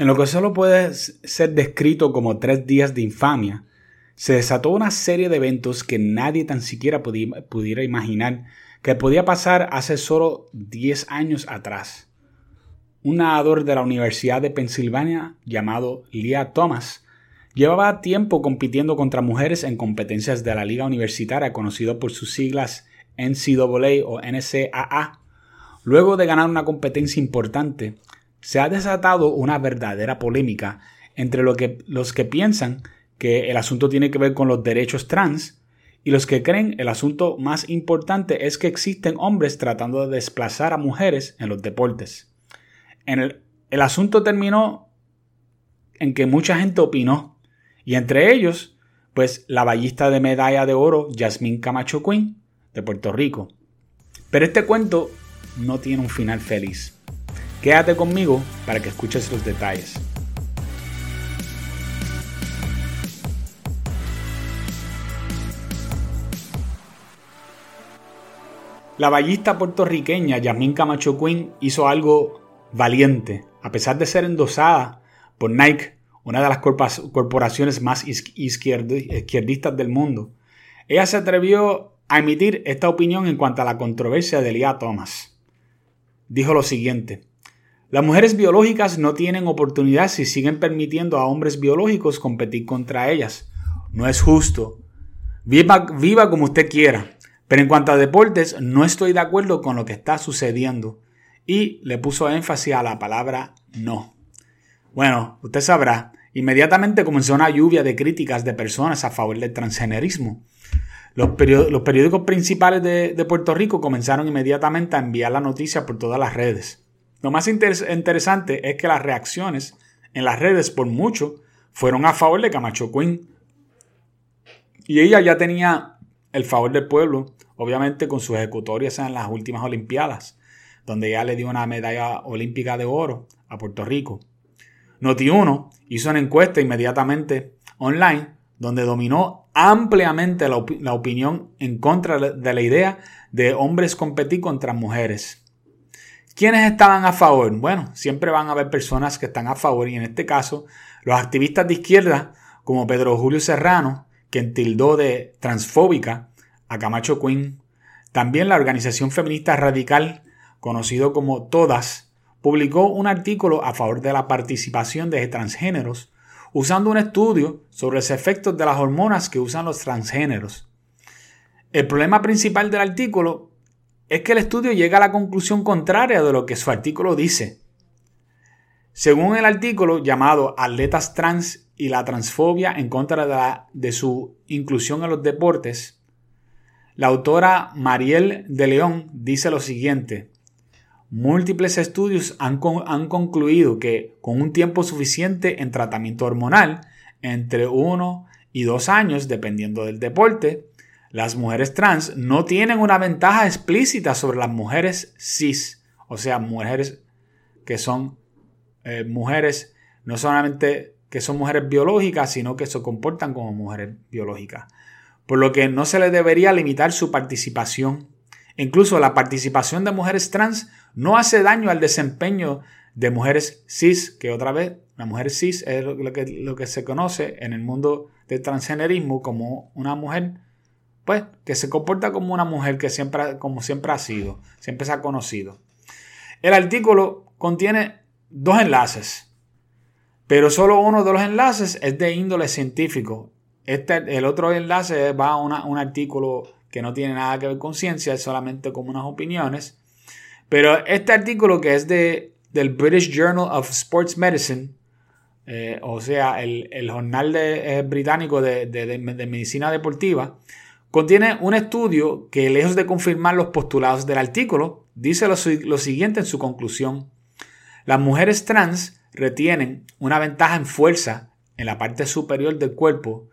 En lo que solo puede ser descrito como tres días de infamia, se desató una serie de eventos que nadie tan siquiera pudiera imaginar que podía pasar hace solo 10 años atrás. Un nadador de la Universidad de Pensilvania llamado Leah Thomas llevaba tiempo compitiendo contra mujeres en competencias de la liga universitaria conocido por sus siglas NCAA o NCAA. Luego de ganar una competencia importante, se ha desatado una verdadera polémica entre los que piensan que el asunto tiene que ver con los derechos trans y los que creen el asunto más importante es que existen hombres tratando de desplazar a mujeres en los deportes. El asunto terminó en que mucha gente opinó y entre ellos, pues la ballista de medalla de oro Yasmín Camacho Quinn de Puerto Rico. Pero este cuento no tiene un final feliz. Quédate conmigo para que escuches los detalles. La ballista puertorriqueña Yasmín Camacho Quinn hizo algo valiente, a pesar de ser endosada por Nike, una de las corporaciones más izquierdistas del mundo. Ella se atrevió a emitir esta opinión en cuanto a la controversia de Leah Thomas. Dijo lo siguiente: las mujeres biológicas no tienen oportunidad si siguen permitiendo a hombres biológicos competir contra ellas. No es justo. Viva, viva como usted quiera. Pero en cuanto a deportes, no estoy de acuerdo con lo que está sucediendo. Y le puso énfasis a la palabra no. Bueno, usted sabrá, inmediatamente comenzó una lluvia de críticas de personas a favor del transgenerismo. Los, periódicos principales de, de Puerto Rico comenzaron inmediatamente a enviar la noticia por todas las redes. Lo más interesante es que las reacciones en las redes por mucho fueron a favor de Camacho Quinn. Y ella ya tenía el favor del pueblo, obviamente con sus ejecutorias en las últimas Olimpiadas, donde ella le dio una medalla olímpica de oro a Puerto Rico. Noti1 hizo una encuesta inmediatamente online donde dominó ampliamente la opinión en contra de la idea de hombres competir contra mujeres. ¿Quiénes estaban a favor? Bueno, siempre van a haber personas que están a favor y en este caso los activistas de izquierda como Pedro Julio Serrano, quien tildó de transfóbica a Camacho Quinn. También la organización feminista radical, conocido como Todas, publicó un artículo a favor de la participación de transgéneros, usando un estudio sobre los efectos de las hormonas que usan los transgéneros. El problema principal del artículo es que el estudio llega a la conclusión contraria de lo que su artículo dice. Según el artículo llamado Atletas Trans y la transfobia en contra de, su inclusión en los deportes, la autora Mariel de León dice lo siguiente. Múltiples estudios han, han concluido que con un tiempo suficiente en tratamiento hormonal, entre uno y dos años dependiendo del deporte, las mujeres trans no tienen una ventaja explícita sobre las mujeres cis, o sea, mujeres que son eh, mujeres no solamente que son mujeres biológicas, sino que se comportan como mujeres biológicas. Por lo que no se les debería limitar su participación. Incluso la participación de mujeres trans no hace daño al desempeño de mujeres cis, que otra vez, la mujer cis es lo que, lo que se conoce en el mundo del transgenerismo como una mujer pues, que se comporta como una mujer que siempre, como siempre ha sido, siempre se ha conocido. El artículo contiene dos enlaces, pero solo uno de los enlaces es de índole científico. Este, el otro enlace va a un artículo que no tiene nada que ver con ciencia, es solamente como unas opiniones. Pero este artículo que es de, del British Journal of Sports Medicine, eh, o sea, el, jornal de, británico de, de, medicina deportiva, Contiene un estudio que, lejos de confirmar los postulados del artículo, dice lo, siguiente en su conclusión. Las mujeres trans retienen una ventaja en fuerza en la parte superior del cuerpo,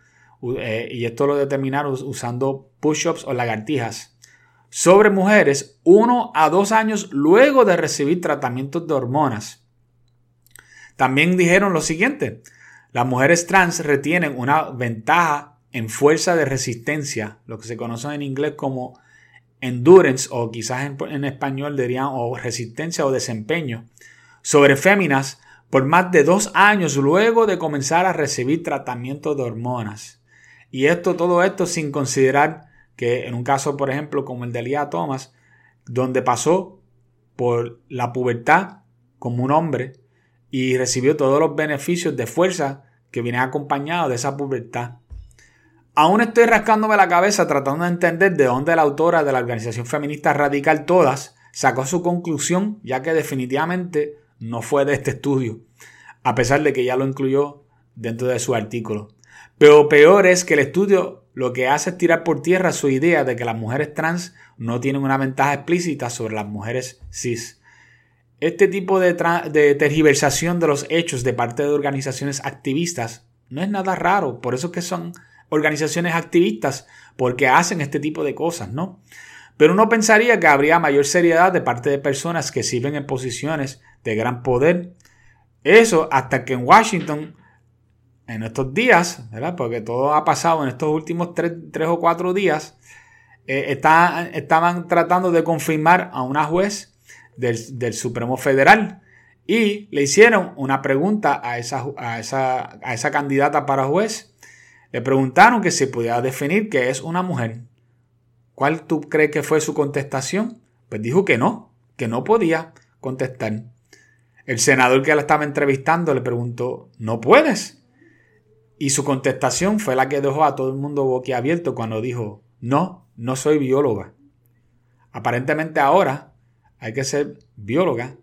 eh, y esto lo determinaron usando push-ups o lagartijas, sobre mujeres uno a dos años luego de recibir tratamientos de hormonas. También dijeron lo siguiente, las mujeres trans retienen una ventaja en fuerza de resistencia, lo que se conoce en inglés como endurance o quizás en, español dirían o resistencia o desempeño, sobre féminas por más de dos años luego de comenzar a recibir tratamiento de hormonas. Y esto, todo esto sin considerar que en un caso, por ejemplo, como el de Elia Thomas, donde pasó por la pubertad como un hombre y recibió todos los beneficios de fuerza que vienen acompañados de esa pubertad. Aún estoy rascándome la cabeza tratando de entender de dónde la autora de la organización feminista radical Todas sacó su conclusión, ya que definitivamente no fue de este estudio, a pesar de que ya lo incluyó dentro de su artículo. Pero peor es que el estudio lo que hace es tirar por tierra su idea de que las mujeres trans no tienen una ventaja explícita sobre las mujeres cis. Este tipo de, tergiversación de los hechos de parte de organizaciones activistas no es nada raro, por eso es que son organizaciones activistas, porque hacen este tipo de cosas, ¿no? Pero uno pensaría que habría mayor seriedad de parte de personas que sirven en posiciones de gran poder. Eso hasta que en Washington en estos días, ¿verdad? Porque todo ha pasado en estos últimos tres, o cuatro días, eh, estaban tratando de confirmar a una juez del, Supremo Federal y le hicieron una pregunta a esa, a, esa, a esa candidata para juez. Le preguntaron que se podía definir que es una mujer. ¿Cuál tú crees que fue su contestación? Pues dijo que no, que no podía contestar. El senador que la estaba entrevistando le preguntó, ¿no puedes? Y su contestación fue la que dejó a todo el mundo boquiabierto cuando dijo, no, no soy bióloga. Aparentemente ahora hay que ser bióloga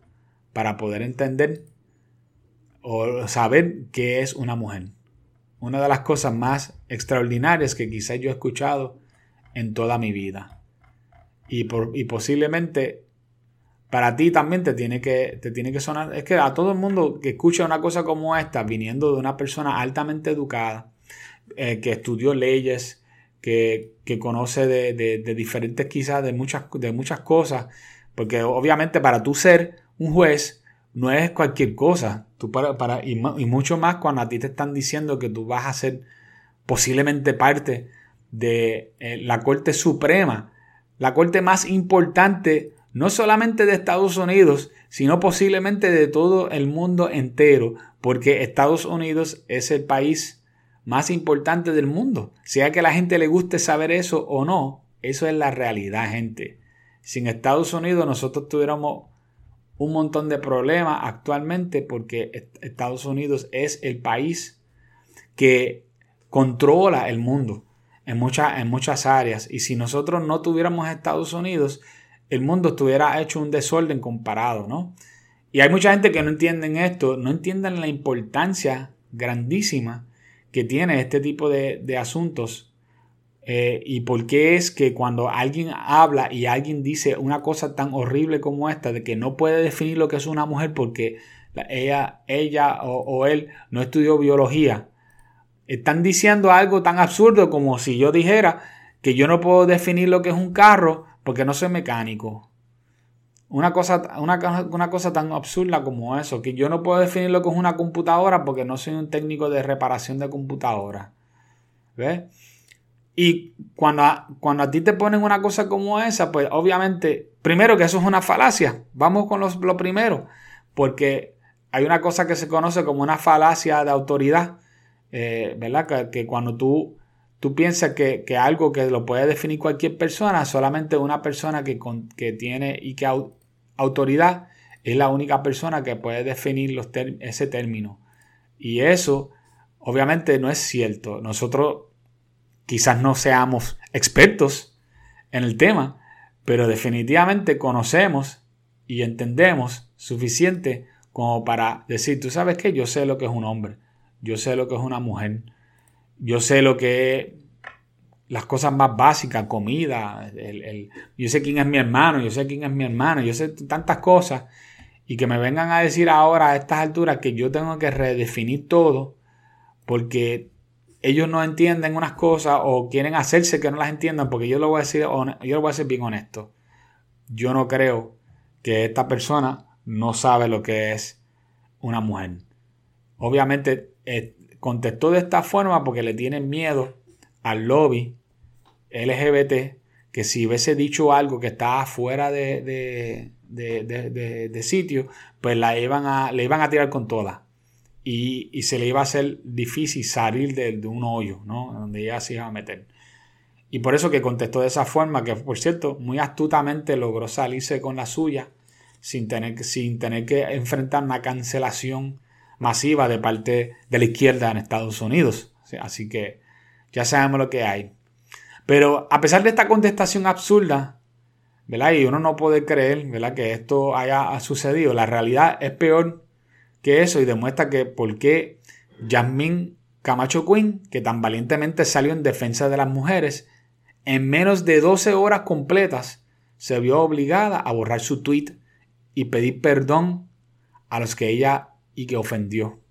para poder entender o saber qué es una mujer. Una de las cosas más extraordinarias que quizás yo he escuchado en toda mi vida. Y, por, y posiblemente para ti también te tiene que, te tiene que sonar. Es que a todo el mundo que escucha una cosa como esta, viniendo de una persona altamente educada, eh, que estudió leyes, que, conoce de, diferentes quizás de muchas, de muchas cosas, porque obviamente para tú ser un juez no es cualquier cosa. Tú para, para, y, mucho más cuando a ti te están diciendo que tú vas a ser posiblemente parte de eh, la Corte Suprema, la Corte más importante no solamente de Estados Unidos, sino posiblemente de todo el mundo entero, porque Estados Unidos es el país más importante del mundo. Sea que a la gente le guste saber eso o no, eso es la realidad, gente. Sin Estados Unidos nosotros tuviéramos un montón de problemas actualmente porque Estados Unidos es el país que controla el mundo en, muchas en muchas áreas. Y si nosotros no tuviéramos Estados Unidos, el mundo estuviera hecho un desorden comparado, ¿no? Y hay mucha gente que no entienden esto, no entienden la importancia grandísima que tiene este tipo de, asuntos eh, y por qué es que cuando alguien habla y alguien dice una cosa tan horrible como esta, de que no puede definir lo que es una mujer porque ella, ella o, él no estudió biología, están diciendo algo tan absurdo como si yo dijera que yo no puedo definir lo que es un carro porque no soy mecánico. Una cosa, una, cosa tan absurda como eso, que yo no puedo definir lo que es una computadora porque no soy un técnico de reparación de computadora. ¿Ves? Y cuando a, cuando a ti te ponen una cosa como esa, pues obviamente, primero que eso es una falacia. Vamos con lo primero, porque hay una cosa que se conoce como una falacia de autoridad, eh, ¿verdad? que, cuando tú tú piensas que, algo que lo puede definir cualquier persona, solamente una persona que, que tiene y que autoridad es la única persona que puede definir los ese término. Y eso obviamente no es cierto. Nosotros quizás no seamos expertos en el tema, pero definitivamente conocemos y entendemos suficiente como para decir, tú sabes que yo sé lo que es un hombre, yo sé lo que es una mujer, yo sé lo que es las cosas más básicas, comida, yo sé quién es mi hermano, yo sé quién es mi hermano, yo sé tantas cosas, y que me vengan a decir ahora a estas alturas que yo tengo que redefinir todo, porque ellos no entienden unas cosas o quieren hacerse que no las entiendan, porque yo lo voy a decir, yo lo voy a decir bien honesto. Yo no creo que esta persona no sabe lo que es una mujer. Obviamente eh, contestó de esta forma porque le tienen miedo al lobby LGBT que si hubiese dicho algo que estaba fuera de, de, sitio, pues la iban a, le iban a tirar con toda. Y, se le iba a hacer difícil salir de, un hoyo, ¿no? Donde ella se iba a meter. Y por eso que contestó de esa forma, que por cierto, muy astutamente logró salirse con la suya sin tener, sin tener que enfrentar una cancelación masiva de parte de la izquierda en Estados Unidos. Así que ya sabemos lo que hay. Pero a pesar de esta contestación absurda, ¿verdad? Y uno no puede creer, ¿verdad? Que esto haya sucedido. La realidad es peor que eso y demuestra que por qué Jasmine Camacho Quinn, que tan valientemente salió en defensa de las mujeres, en menos de 12 horas completas se vio obligada a borrar su tweet y pedir perdón a los que ella y que ofendió.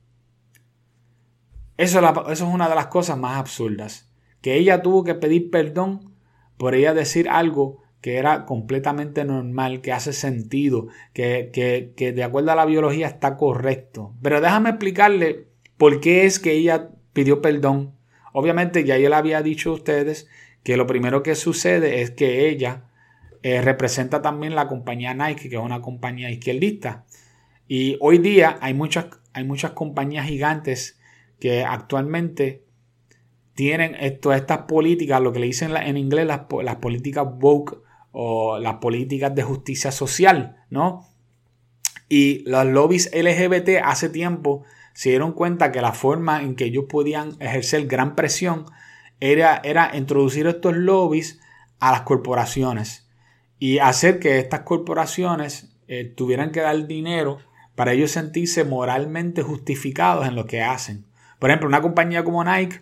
Eso, eso es una de las cosas más absurdas, que ella tuvo que pedir perdón por ella decir algo que era completamente normal, que hace sentido, que, que, que, de acuerdo a la biología está correcto. Pero déjame explicarle por qué es que ella pidió perdón. Obviamente ya yo le había dicho a ustedes que lo primero que sucede es que ella eh, representa también la compañía Nike, que es una compañía izquierdista. Y hoy día hay muchas, hay muchas compañías gigantes que actualmente tienen todas estas políticas, lo que le dicen en inglés las, las políticas woke o las políticas de justicia social, ¿no? Y los lobbies LGBT hace tiempo se dieron cuenta que la forma en que ellos podían ejercer gran presión era, era introducir estos lobbies a las corporaciones y hacer que estas corporaciones eh, tuvieran que dar dinero para ellos sentirse moralmente justificados en lo que hacen. Por ejemplo, una compañía como Nike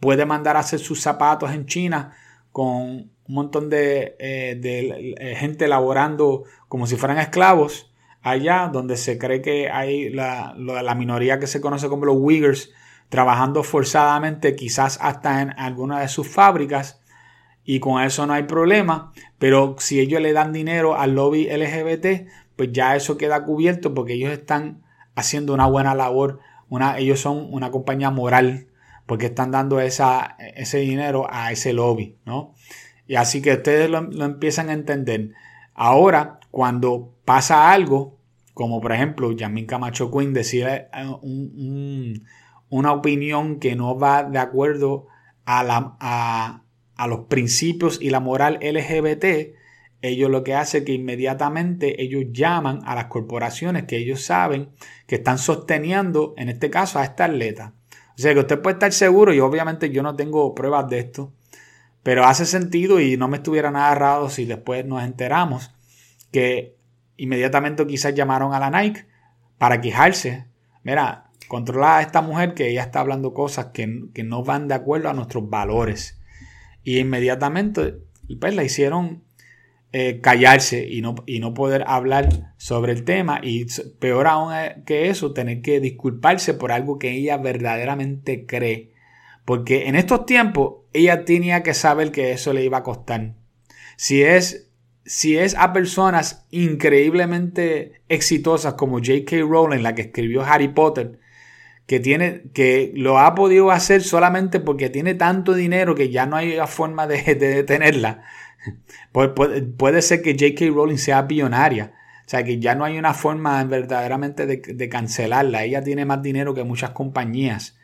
puede mandar a hacer sus zapatos en China con un montón de, eh, eh, gente laborando como si fueran esclavos allá, donde se cree que hay la, la, minoría que se conoce como los Uyghurs trabajando forzadamente, quizás hasta en alguna de sus fábricas, y con eso no hay problema, pero si ellos le dan dinero al lobby LGBT, pues ya eso queda cubierto porque ellos están haciendo una buena labor, ellos son una compañía moral, porque están dando esa, ese dinero a ese lobby, ¿no? Y así que ustedes lo, empiezan a entender. Ahora, cuando pasa algo, como por ejemplo Yamin Camacho Quinn decir eh, una opinión que no va de acuerdo a, la, a, a, los principios y la moral LGBT, ellos lo que hacen es que inmediatamente ellos llaman a las corporaciones que ellos saben que están sosteniendo, en este caso, a esta atleta. O sea que usted puede estar seguro, y obviamente yo no tengo pruebas de esto, pero hace sentido y no me estuviera nada raro si después nos enteramos que inmediatamente quizás llamaron a la Nike para quejarse. Mira, controla a esta mujer que ella está hablando cosas que, no van de acuerdo a nuestros valores. Y inmediatamente pues, la hicieron eh, callarse y no, y no poder hablar sobre el tema. Y peor aún que eso, tener que disculparse por algo que ella verdaderamente cree porque en estos tiempos ella tenía que saber que eso le iba a costar. Si es, si es a personas increíblemente exitosas como J.K. Rowling, la que escribió Harry Potter, que, tiene, que lo ha podido hacer solamente porque tiene tanto dinero que ya no hay forma de, detenerla. Puede, puede, ser que J.K. Rowling sea billonaria. O sea, que ya no hay una forma verdaderamente de, de, cancelarla. Ella tiene más dinero que muchas compañías.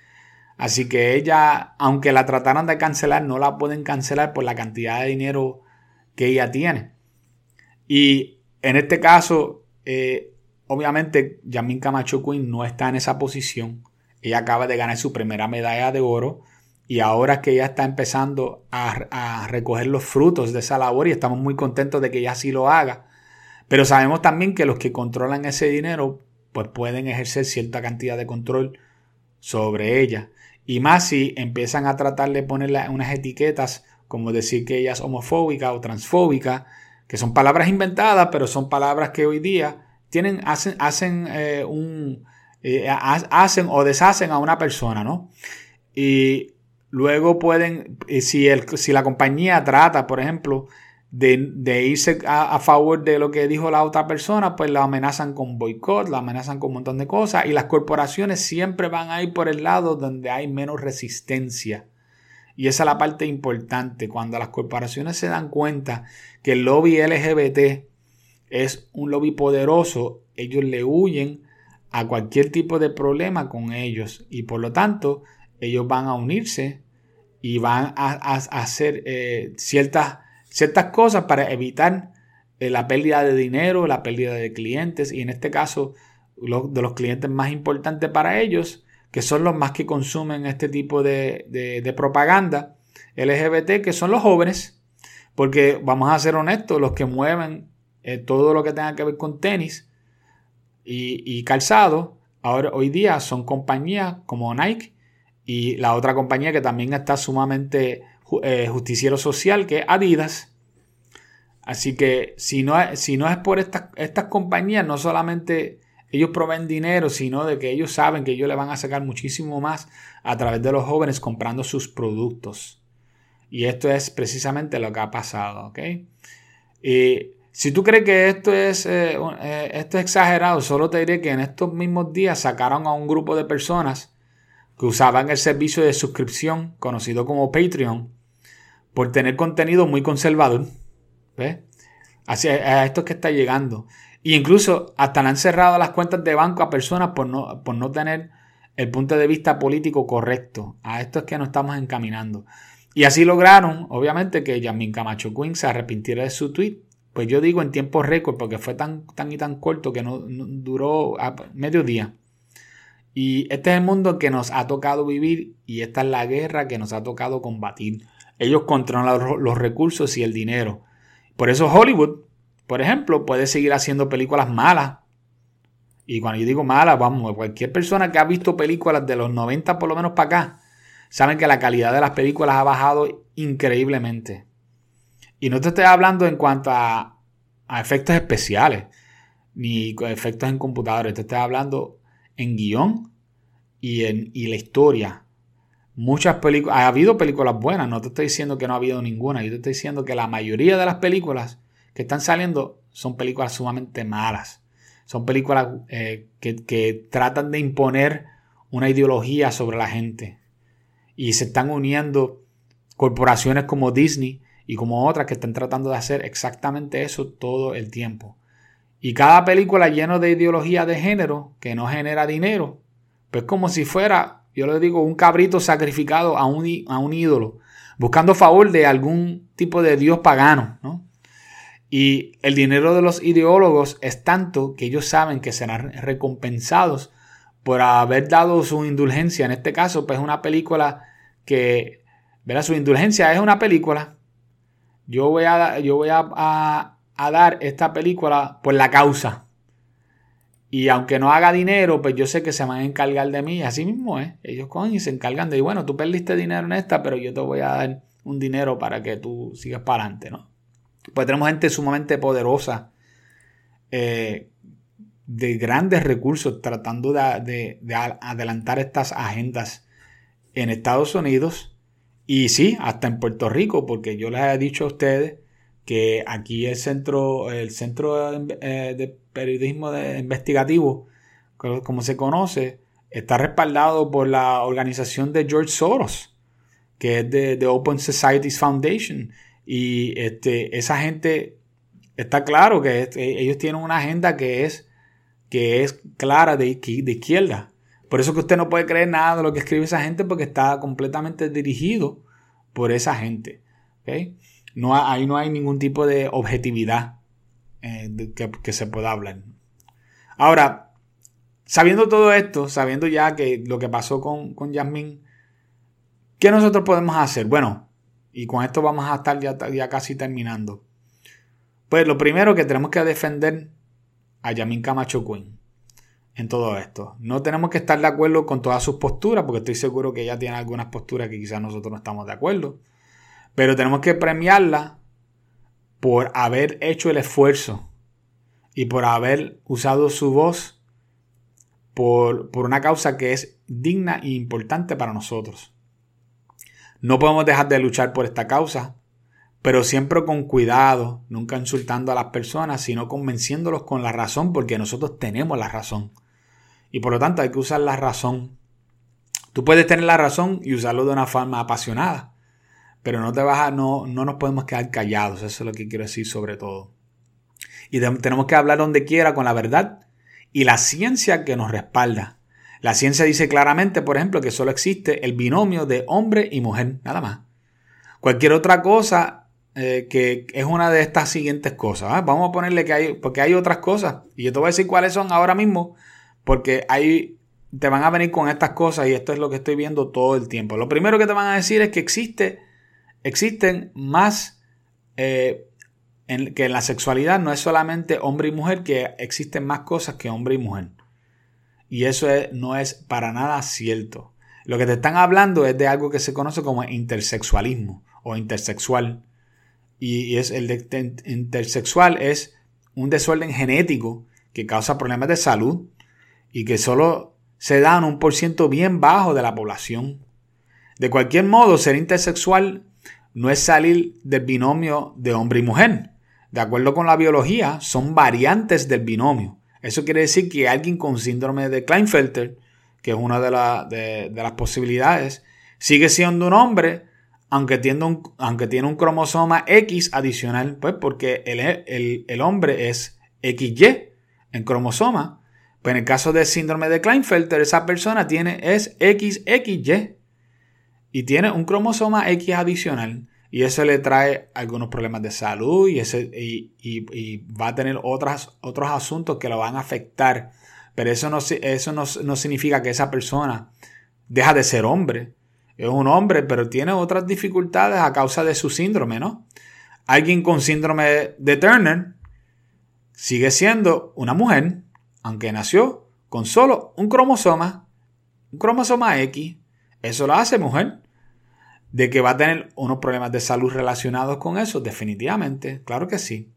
Así que ella, aunque la trataran de cancelar, no la pueden cancelar por la cantidad de dinero que ella tiene. Y en este caso, eh, obviamente, Yamin Camacho Quinn no está en esa posición. Ella acaba de ganar su primera medalla de oro y ahora es que ella está empezando a, a, recoger los frutos de esa labor y estamos muy contentos de que ella así lo haga. Pero sabemos también que los que controlan ese dinero pues pueden ejercer cierta cantidad de control sobre ella. Y más si empiezan a tratar de ponerle unas etiquetas como decir que ella es homofóbica o transfóbica, que son palabras inventadas, pero son palabras que hoy día tienen, hacen, hacen, eh, un, eh, hacen o deshacen a una persona, ¿no? Y luego pueden, si, el, si la compañía trata, por ejemplo, de, irse a, favor de lo que dijo la otra persona, pues la amenazan con boicot, la amenazan con un montón de cosas y las corporaciones siempre van a ir por el lado donde hay menos resistencia. Y esa es la parte importante, cuando las corporaciones se dan cuenta que el lobby LGBT es un lobby poderoso, ellos le huyen a cualquier tipo de problema con ellos y por lo tanto ellos van a unirse y van a, hacer eh, ciertas, ciertas cosas para evitar eh, la pérdida de dinero, la pérdida de clientes y en este caso de los clientes más importantes para ellos, que son los más que consumen este tipo de, propaganda LGBT, que son los jóvenes, porque vamos a ser honestos, los que mueven eh, todo lo que tenga que ver con tenis y, calzado, ahora hoy día son compañías como Nike y la otra compañía que también está sumamente eh, justiciero social, que es Adidas. Así que si no, si no es por estas, estas compañías, no solamente ellos proveen dinero, sino de que ellos saben que ellos le van a sacar muchísimo más a través de los jóvenes comprando sus productos. Y esto es precisamente lo que ha pasado. Y si tú crees que esto es, eh, eh, esto es exagerado, solo te diré que en estos mismos días sacaron a un grupo de personas que usaban el servicio de suscripción conocido como Patreon por tener contenido muy conservador. ¿Ves? Así a esto es que está llegando. E incluso hasta le han cerrado las cuentas de banco a personas por no, por no tener el punto de vista político correcto. A esto es que nos estamos encaminando. Y así lograron, obviamente, que Yamin Camacho Quinn se arrepintiera de su tweet. Pues yo digo en tiempo récord, porque fue tan, tan y tan corto que no, duró medio día. Y este es el mundo que nos ha tocado vivir y esta es la guerra que nos ha tocado combatir. Ellos controlan los recursos y el dinero. Por eso Hollywood por ejemplo, puede seguir haciendo películas malas. Y cuando yo digo malas, vamos, cualquier persona que ha visto películas de los 90 por lo menos para acá, saben que la calidad de las películas ha bajado increíblemente. Y no te estoy hablando en cuanto a, efectos especiales, ni efectos en computadores, te estoy hablando en guion y en y la historia. Muchas películas, ha habido películas buenas, no te estoy diciendo que no ha habido ninguna, yo te estoy diciendo que la mayoría de las películas que están saliendo son películas sumamente malas. Son películas eh, que, tratan de imponer una ideología sobre la gente. Y se están uniendo corporaciones como Disney y como otras que están tratando de hacer exactamente eso todo el tiempo. Y cada película llena de ideología de género que no genera dinero, pues como si fuera, yo le digo, un cabrito sacrificado a un, a un ídolo, buscando favor de algún tipo de dios pagano, ¿no? Y el dinero de los ideólogos es tanto que ellos saben que serán recompensados por haber dado su indulgencia. En este caso, pues una película que, verá, su indulgencia es una película. Yo voy a, yo voy a, dar esta película por la causa. Y aunque no haga dinero, pues yo sé que se van a encargar de mí. Así mismo es. Ellos cogen y se encargan de, bueno, tú perdiste dinero en esta, pero yo te voy a dar un dinero para que tú sigas para adelante, ¿no? Pues tenemos gente sumamente poderosa, eh, de grandes recursos, tratando de, adelantar estas agendas en Estados Unidos y sí, hasta en Puerto Rico, porque yo les he dicho a ustedes que aquí el centro, el centro eh, de periodismo investigativo, como se conoce, está respaldado por la organización de George Soros, que es de, de Open Societies Foundation. Y este, esa gente está claro que ellos tienen una agenda que es, que es clara de, de izquierda. Por eso que usted no puede creer nada de lo que escribe esa gente porque está completamente dirigido por esa gente. No, ahí no hay ningún tipo de objetividad eh, que, se pueda hablar. Ahora, sabiendo todo esto, sabiendo ya que lo que pasó con, con Yasmín, ¿qué nosotros podemos hacer? Bueno, y con esto vamos a estar ya, casi terminando. Pues lo primero que tenemos que defender a Yamin Camacho Quinn en todo esto. No tenemos que estar de acuerdo con todas sus posturas, porque estoy seguro que ella tiene algunas posturas que quizás nosotros no estamos de acuerdo. Pero tenemos que premiarla por haber hecho el esfuerzo y por haber usado su voz por, por una causa que es digna e importante para nosotros. No podemos dejar de luchar por esta causa, pero siempre con cuidado, nunca insultando a las personas, sino convenciéndolos con la razón, porque nosotros tenemos la razón. Y por lo tanto hay que usar la razón. Tú puedes tener la razón y usarlo de una forma apasionada, pero no te vas a, no, no nos podemos quedar callados, eso es lo que quiero decir sobre todo. Y tenemos que hablar donde quiera con la verdad y la ciencia que nos respalda. La ciencia dice claramente, por ejemplo, que solo existe el binomio de hombre y mujer, nada más. Cualquier otra cosa eh, que es una de estas siguientes cosas. ¿ah? Vamos a ponerle que hay, porque hay otras cosas. Y yo te voy a decir cuáles son ahora mismo, porque hay, te van a venir con estas cosas y esto es lo que estoy viendo todo el tiempo. Lo primero que te van a decir es que existe, existen más, eh, en, que en la sexualidad no es solamente hombre y mujer, que existen más cosas que hombre y mujer. Y eso no es para nada cierto. Lo que te están hablando es de algo que se conoce como intersexualismo o intersexual. Y, es el intersexual es un desorden genético que causa problemas de salud y que solo se da en un por ciento bien bajo de la población. De cualquier modo, ser intersexual no es salir del binomio de hombre y mujer. De acuerdo con la biología, son variantes del binomio. Eso quiere decir que alguien con síndrome de Klinefelter, que es una de, las posibilidades, sigue siendo un hombre, aunque tiene un, cromosoma X adicional, pues porque el, hombre es XY en cromosoma. Pues en el caso del síndrome de Klinefelter, esa persona tiene es XXY y tiene un cromosoma X adicional. Y eso le trae algunos problemas de salud y, ese, y, y, va a tener otros asuntos que lo van a afectar. Pero eso, no, eso no, no significa que esa persona deja de ser hombre es un hombre, pero tiene otras dificultades a causa de su síndrome, ¿no? Alguien con síndrome de Turner sigue siendo una mujer, aunque nació con solo un cromosoma, un cromosoma X. Eso la hace mujer. De que va a tener unos problemas de salud relacionados con eso, definitivamente, claro que sí.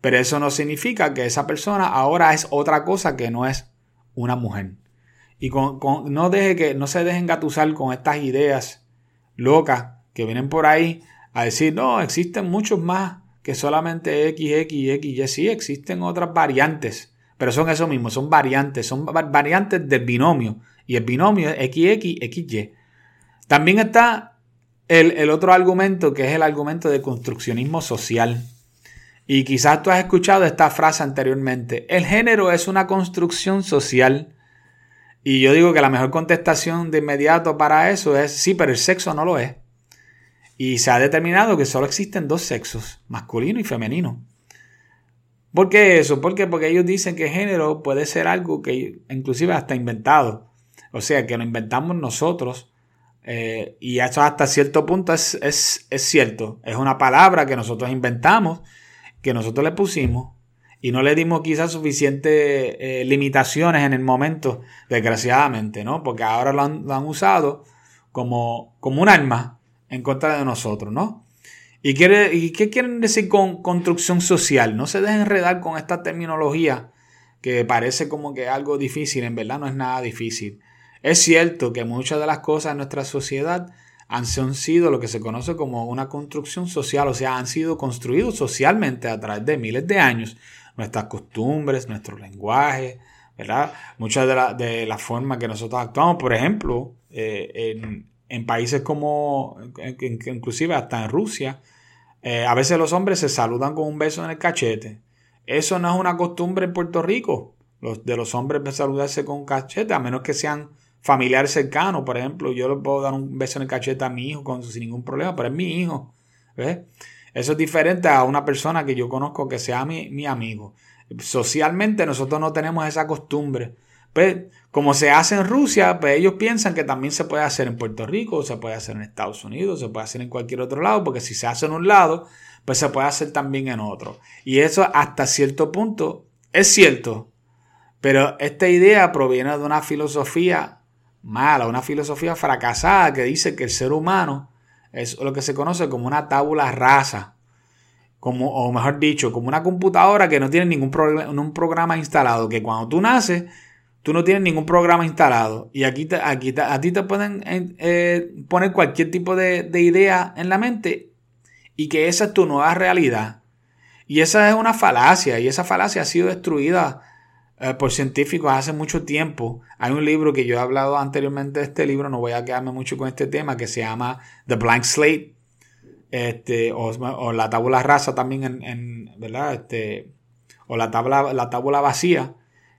Pero eso no significa que esa persona ahora es otra cosa que no es una mujer. Y con, no, deje que, no se dejen gatusar con estas ideas locas que vienen por ahí a decir, no, existen muchos más que solamente X, X, X, Y. Sí, existen otras variantes, pero son eso mismo, son variantes, son variantes del binomio. Y el binomio es XX, XY. También está el, el otro argumento que es el argumento de construccionismo social. Y quizás tú has escuchado esta frase anteriormente. El género es una construcción social y yo digo que la mejor contestación de inmediato para eso es sí, pero el sexo no lo es. Y se ha determinado que solo existen dos sexos, masculino y femenino. ¿Por qué eso? Porque ellos dicen que género puede ser algo que inclusive hasta inventado. O sea, que lo inventamos nosotros. Eh, y eso hasta cierto punto es, cierto. Es una palabra que nosotros inventamos, que nosotros le pusimos y no le dimos quizás suficientes eh, limitaciones en el momento, desgraciadamente, ¿no? Porque ahora lo han, usado como, como un arma en contra de nosotros, ¿no? ¿Y, quiere, ¿Y qué quieren decir con construcción social? No se dejen enredar con esta terminología que parece como que algo difícil, en verdad no es nada difícil. Es cierto que muchas de las cosas en nuestra sociedad han sido lo que se conoce como una construcción social, o sea, han sido construidos socialmente a través de miles de años nuestras costumbres, nuestro lenguaje, ¿verdad? Muchas de la, de la forma que nosotros actuamos, por ejemplo, eh, en, países como, inclusive hasta en Rusia, eh, a veces los hombres se saludan con un beso en el cachete. Eso no es una costumbre en Puerto Rico, los, de los hombres saludarse con cachete, a menos que sean familiares cercanos, por ejemplo, yo le puedo dar un beso en el cachete a mi hijo sin ningún problema, pero es mi hijo. ¿ves? Eso es diferente a una persona que yo conozco que sea mi, amigo. Socialmente nosotros no tenemos esa costumbre. Pues, como se hace en Rusia, pues ellos piensan que también se puede hacer en Puerto Rico, se puede hacer en Estados Unidos, se puede hacer en cualquier otro lado, porque si se hace en un lado, pues se puede hacer también en otro. Y eso hasta cierto punto es cierto. Pero esta idea proviene de una filosofía mala, una filosofía fracasada que dice que el ser humano es lo que se conoce como una tabula rasa. Como, o mejor dicho, como una computadora que no tiene ningún un programa instalado. Que cuando tú naces, tú no tienes ningún programa instalado. Y aquí, aquí a ti te pueden eh, poner cualquier tipo de, de idea en la mente y que esa es tu nueva realidad. Y esa es una falacia. Y esa falacia ha sido destruida eh, por científicos hace mucho tiempo. Hay un libro que yo he hablado anteriormente de este libro, no voy a quedarme mucho con este tema, que se llama The Blank Slate, este, o, la tabula rasa también en, ¿verdad? Este, o la tabla, la tabla vacía,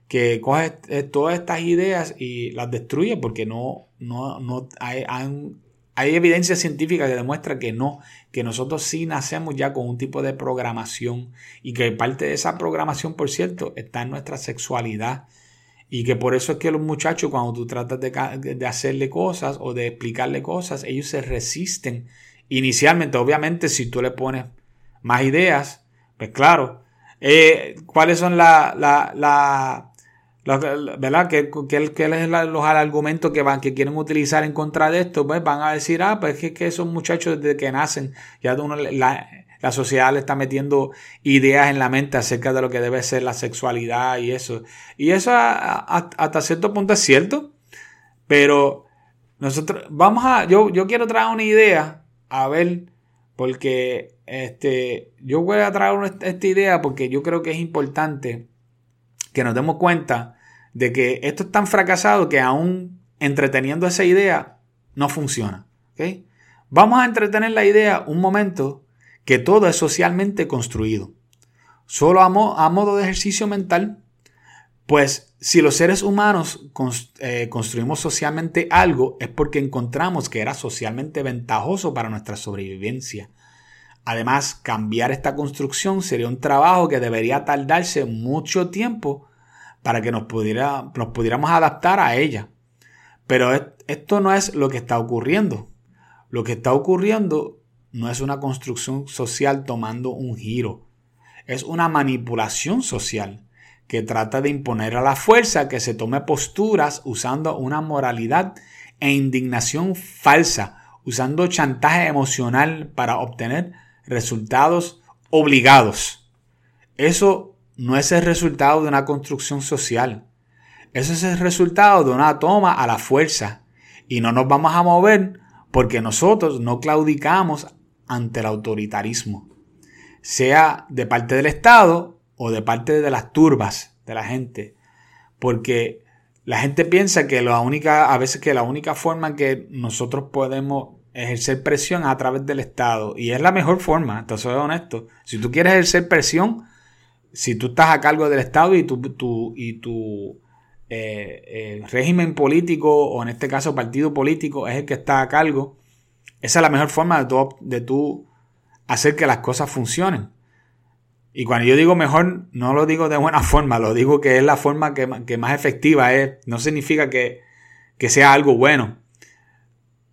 que coge todas estas ideas y las destruye porque no, no, no hay, hay, evidencia científica que demuestra que no, que nosotros sí nacemos ya con un tipo de programación y que parte de esa programación, por cierto, está en nuestra sexualidad. Y que por eso es que los muchachos, cuando tú tratas de, hacerle cosas o de explicarle cosas, ellos se resisten. Inicialmente, obviamente, si tú le pones más ideas, pues claro, eh, ¿cuáles son la, la, la ¿verdad? ¿Qué, qué, qué es los argumentos que van, que quieren utilizar en contra de esto? Pues van a decir, ah, pues es que, esos muchachos desde que nacen, ya uno, la, la sociedad le está metiendo ideas en la mente acerca de lo que debe ser la sexualidad y eso. Y eso hasta cierto punto es cierto, pero nosotros vamos a, yo, yo quiero traer una idea, a ver, porque este, yo voy a traer esta idea porque yo creo que es importante que nos demos cuenta de que esto es tan fracasado que aún entreteniendo esa idea no funciona. Vamos a entretener la idea un momento que todo es socialmente construido. Solo a, modo de ejercicio mental, pues si los seres humanos eh, construimos socialmente algo es porque encontramos que era socialmente ventajoso para nuestra sobrevivencia. Además, cambiar esta construcción sería un trabajo que debería tardarse mucho tiempo para que nos, pudiera, nos pudiéramos adaptar a ella. Pero esto no es lo que está ocurriendo. Lo que está ocurriendo no es una construcción social tomando un giro. Es una manipulación social que trata de imponer a la fuerza que se tome posturas usando una moralidad e indignación falsa, usando chantaje emocional para obtener resultados obligados. Eso no es el resultado de una construcción social. Eso es el resultado de una toma a la fuerza. Y no nos vamos a mover porque nosotros no claudicamos ante el autoritarismo, sea de parte del Estado o de parte de las turbas de la gente. Porque la gente piensa que la única, a veces que la única forma que nosotros podemos ejercer presión a través del Estado. Y es la mejor forma, entonces soy honesto. Si tú quieres ejercer presión, si tú estás a cargo del Estado y tu, y tu eh, eh, régimen político, o en este caso partido político, es el que está a cargo, esa es la mejor forma de tú hacer que las cosas funcionen. Y cuando yo digo mejor, no lo digo de buena forma, lo digo que es la forma que, que más efectiva es. No significa que, que sea algo bueno.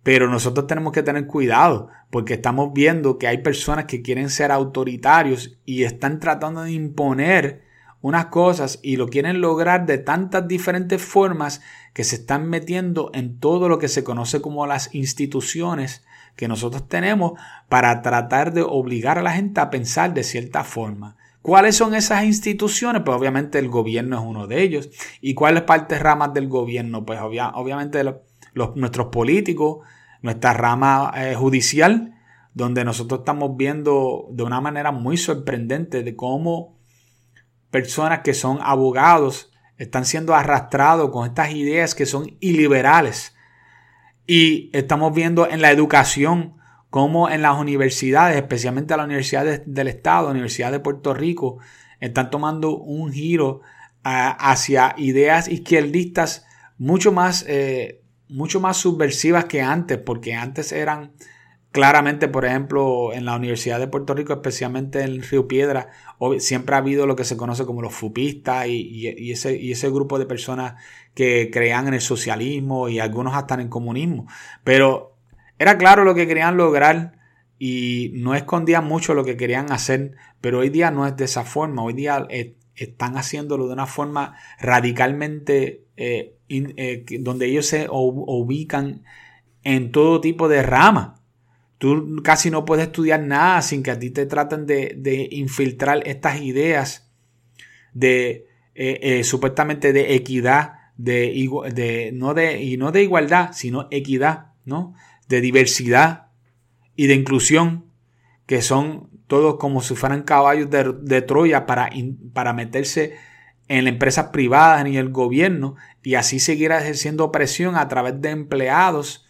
Pero nosotros tenemos que tener cuidado porque estamos viendo que hay personas que quieren ser autoritarios y están tratando de imponer unas cosas y lo quieren lograr de tantas diferentes formas que se están metiendo en todo lo que se conoce como las instituciones que nosotros tenemos para tratar de obligar a la gente a pensar de cierta forma. ¿Cuáles son esas instituciones? Pues obviamente el gobierno es uno de ellos. ¿Y cuáles partes ramas del gobierno? Pues obviamente los, nuestros políticos, nuestra rama eh, judicial, donde nosotros estamos viendo de una manera muy sorprendente de cómo personas que son abogados están siendo arrastrados con estas ideas que son iliberales. Y estamos viendo en la educación cómo en las universidades, especialmente las universidades del Estado, Universidad de Puerto Rico, están tomando un giro ah, hacia ideas izquierdistas mucho más eh, mucho más subversivas que antes, porque antes eran claramente, por ejemplo, en la Universidad de Puerto Rico, especialmente en Río Piedra, siempre ha habido lo que se conoce como los fupistas y, ese, y ese grupo de personas que creían en el socialismo y algunos hasta en el comunismo. Pero era claro lo que querían lograr y no escondían mucho lo que querían hacer, pero hoy día no es de esa forma, hoy día eh, están haciéndolo de una forma radicalmente eh, eh, donde ellos se ubican en todo tipo de rama. Tú casi no puedes estudiar nada sin que a ti te traten de, infiltrar estas ideas de eh, supuestamente de equidad, de, de, no de, y no de igualdad, sino equidad, ¿no? De diversidad y de inclusión, que son todos como si fueran caballos de, Troya para, para meterse en empresas privadas ni el gobierno y así seguir ejerciendo presión a través de empleados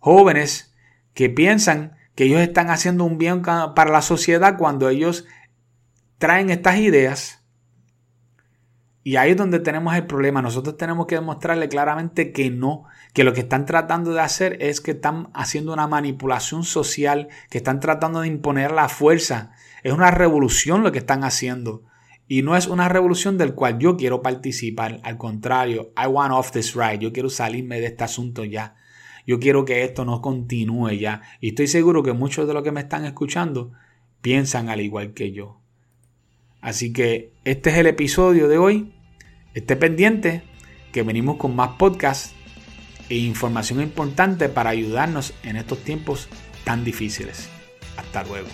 jóvenes que piensan que ellos están haciendo un bien para la sociedad cuando ellos traen estas ideas Y ahí es donde tenemos el problema. Nosotros tenemos que demostrarle claramente que no, que lo que están tratando de hacer es que están haciendo una manipulación social, que están tratando de imponer la fuerza. Es una revolución lo que están haciendo. Y no es una revolución del cual yo quiero participar. Al contrario, I want off this ride. Yo quiero salirme de este asunto ya. Yo quiero que esto no continúe ya. Y estoy seguro que muchos de los que me están escuchando piensan al igual que yo. Así que este es el episodio de hoy. Esté pendiente que venimos con más podcasts e información importante para ayudarnos en estos tiempos tan difíciles. Hasta luego.